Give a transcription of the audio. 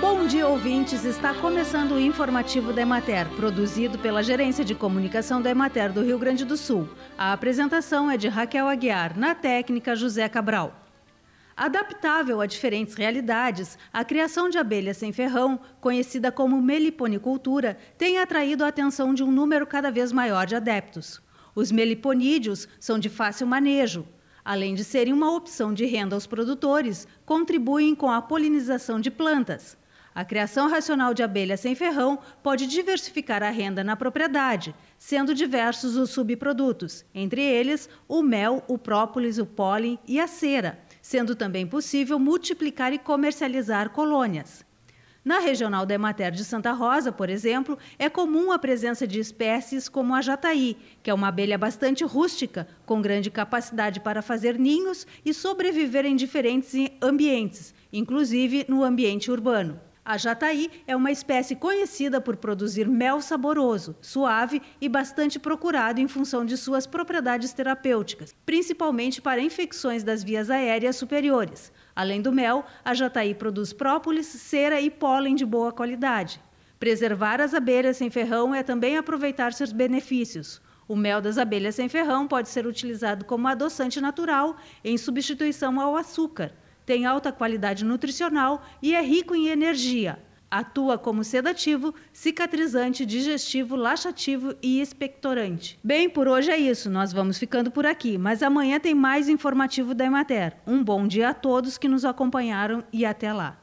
Bom dia, ouvintes. Está começando o informativo da Emater, produzido pela Gerência de Comunicação da Emater do Rio Grande do Sul. A apresentação é de Raquel Aguiar, na técnica José Cabral. Adaptável a diferentes realidades, a criação de abelhas sem ferrão, conhecida como meliponicultura, tem atraído a atenção de um número cada vez maior de adeptos. Os meliponídeos são de fácil manejo. Além de serem uma opção de renda aos produtores, contribuem com a polinização de plantas. A criação racional de abelhas sem ferrão pode diversificar a renda na propriedade, sendo diversos os subprodutos, entre eles o mel, o própolis, o pólen e a cera, sendo também possível multiplicar e comercializar colônias. Na regional da Emater de Santa Rosa, por exemplo, é comum a presença de espécies como a jataí, que é uma abelha bastante rústica, com grande capacidade para fazer ninhos e sobreviver em diferentes ambientes, inclusive no ambiente urbano. A jataí é uma espécie conhecida por produzir mel saboroso, suave e bastante procurado em função de suas propriedades terapêuticas, principalmente para infecções das vias aéreas superiores. Além do mel, a jataí produz própolis, cera e pólen de boa qualidade. Preservar as abelhas sem ferrão é também aproveitar seus benefícios. O mel das abelhas sem ferrão pode ser utilizado como adoçante natural em substituição ao açúcar tem alta qualidade nutricional e é rico em energia. Atua como sedativo, cicatrizante, digestivo, laxativo e expectorante. Bem, por hoje é isso. Nós vamos ficando por aqui, mas amanhã tem mais informativo da Emater. Um bom dia a todos que nos acompanharam e até lá.